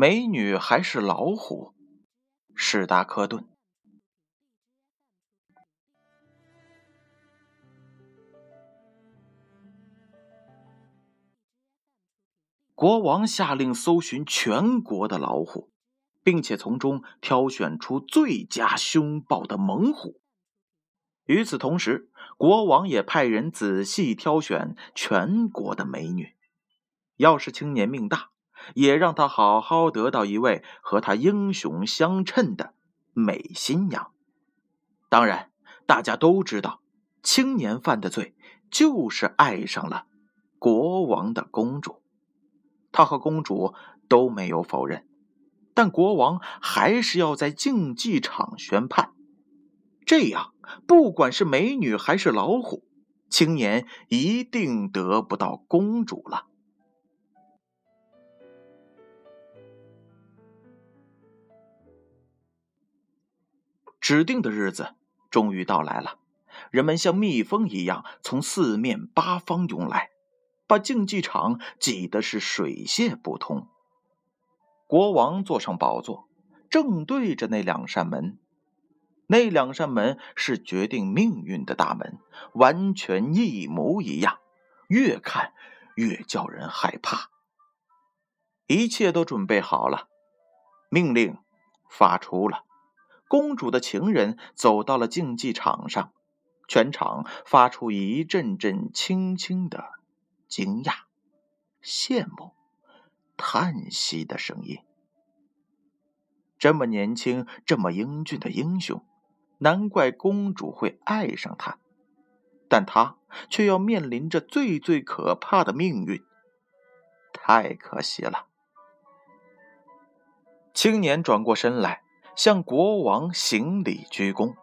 美女还是老虎？史达克顿。国王下令搜寻全国的老虎，并且从中挑选出最佳凶暴的猛虎。与此同时，国王也派人仔细挑选全国的美女。要是青年命大，也让他好好得到一位和他英雄相称的美新娘。当然，大家都知道，青年犯的罪就是爱上了国王的公主。他和公主都没有否认，但国王还是要在竞技场宣判。这样，不管是美女还是老虎，青年一定得不到公主了。指定的日子终于到来了，人们像蜜蜂一样从四面八方涌来。把竞技场挤得是水泄不通。国王坐上宝座，正对着那两扇门。那两扇门是决定命运的大门，完全一模一样，越看越叫人害怕。一切都准备好了，命令发出了。公主的情人走到了竞技场上，全场发出一阵阵轻轻的。惊讶、羡慕、叹息的声音。这么年轻、这么英俊的英雄，难怪公主会爱上他。但他却要面临着最最可怕的命运，太可惜了。青年转过身来，向国王行礼鞠躬，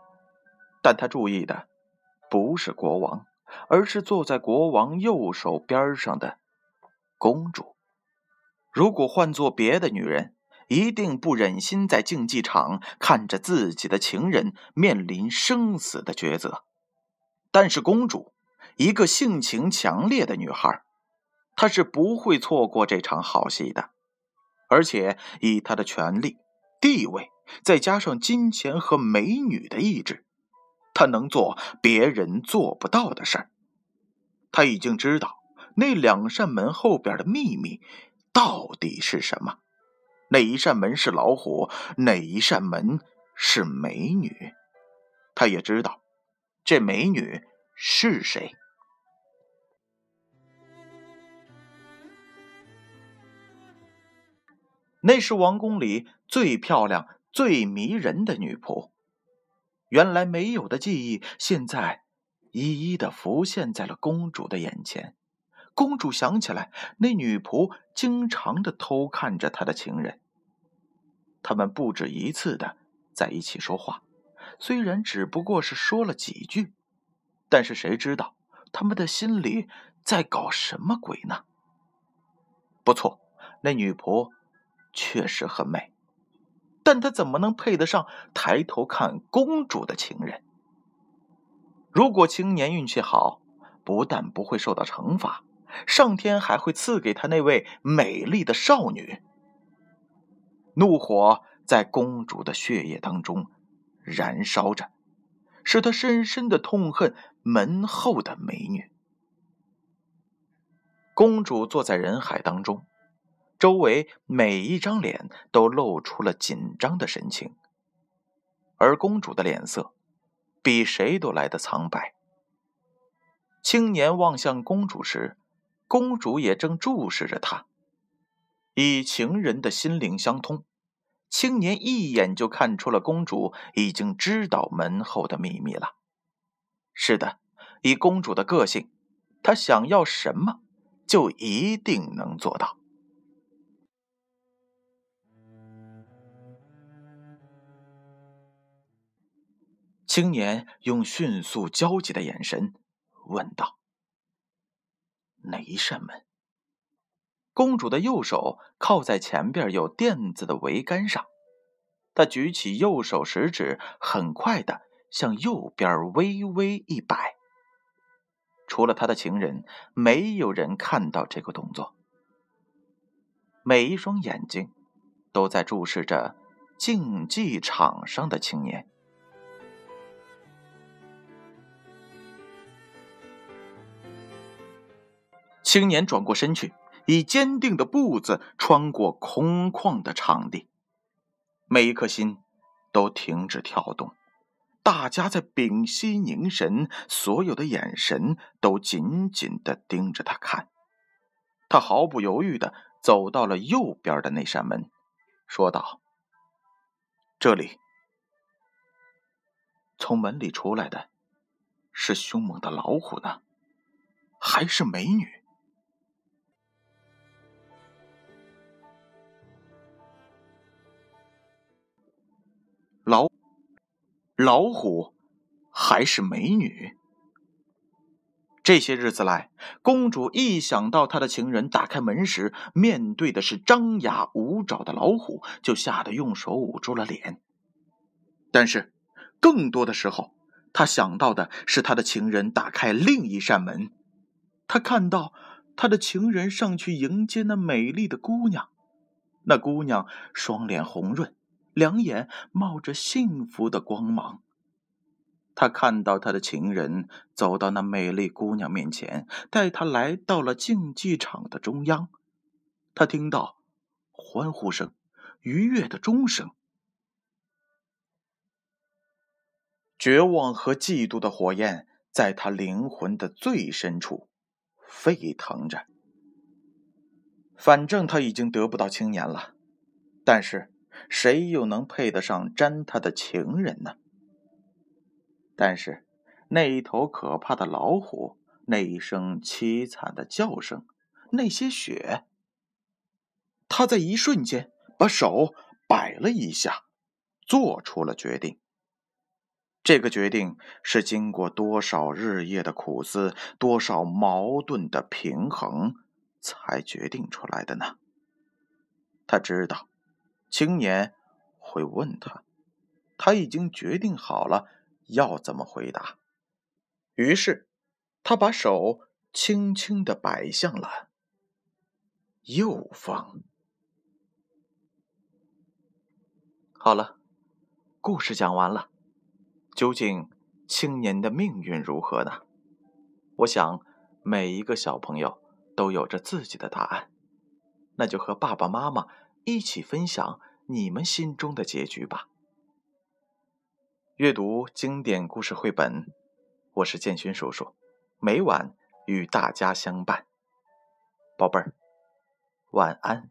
但他注意的不是国王。而是坐在国王右手边上的公主。如果换做别的女人，一定不忍心在竞技场看着自己的情人面临生死的抉择。但是公主，一个性情强烈的女孩，她是不会错过这场好戏的。而且以她的权力、地位，再加上金钱和美女的意志。他能做别人做不到的事儿。他已经知道那两扇门后边的秘密到底是什么。哪一扇门是老虎，哪一扇门是美女。他也知道这美女是谁。那是王宫里最漂亮、最迷人的女仆。原来没有的记忆，现在一一的浮现在了公主的眼前。公主想起来，那女仆经常的偷看着她的情人。他们不止一次的在一起说话，虽然只不过是说了几句，但是谁知道他们的心里在搞什么鬼呢？不错，那女仆确实很美。但他怎么能配得上抬头看公主的情人？如果青年运气好，不但不会受到惩罚，上天还会赐给他那位美丽的少女。怒火在公主的血液当中燃烧着，使他深深的痛恨门后的美女。公主坐在人海当中。周围每一张脸都露出了紧张的神情，而公主的脸色比谁都来得苍白。青年望向公主时，公主也正注视着他。以情人的心灵相通，青年一眼就看出了公主已经知道门后的秘密了。是的，以公主的个性，她想要什么，就一定能做到。青年用迅速焦急的眼神问道：“哪一扇门？”公主的右手靠在前边有垫子的桅杆上，她举起右手食指，很快的向右边微微一摆。除了他的情人，没有人看到这个动作。每一双眼睛都在注视着竞技场上的青年。青年转过身去，以坚定的步子穿过空旷的场地，每一颗心都停止跳动，大家在屏息凝神，所有的眼神都紧紧的盯着他看。他毫不犹豫的走到了右边的那扇门，说道：“这里。”从门里出来的，是凶猛的老虎呢，还是美女？老虎还是美女？这些日子来，公主一想到她的情人打开门时面对的是张牙舞爪的老虎，就吓得用手捂住了脸。但是，更多的时候，她想到的是她的情人打开另一扇门，她看到她的情人上去迎接那美丽的姑娘，那姑娘双脸红润。两眼冒着幸福的光芒。他看到他的情人走到那美丽姑娘面前，带她来到了竞技场的中央。他听到欢呼声、愉悦的钟声，绝望和嫉妒的火焰在他灵魂的最深处沸腾着。反正他已经得不到青年了，但是。谁又能配得上沾他的情人呢？但是，那一头可怕的老虎，那一声凄惨的叫声，那些血，他在一瞬间把手摆了一下，做出了决定。这个决定是经过多少日夜的苦思，多少矛盾的平衡，才决定出来的呢？他知道。青年会问他，他已经决定好了要怎么回答。于是，他把手轻轻的摆向了右方。好了，故事讲完了。究竟青年的命运如何呢？我想，每一个小朋友都有着自己的答案。那就和爸爸妈妈。一起分享你们心中的结局吧。阅读经典故事绘本，我是建勋叔叔，每晚与大家相伴。宝贝儿，晚安。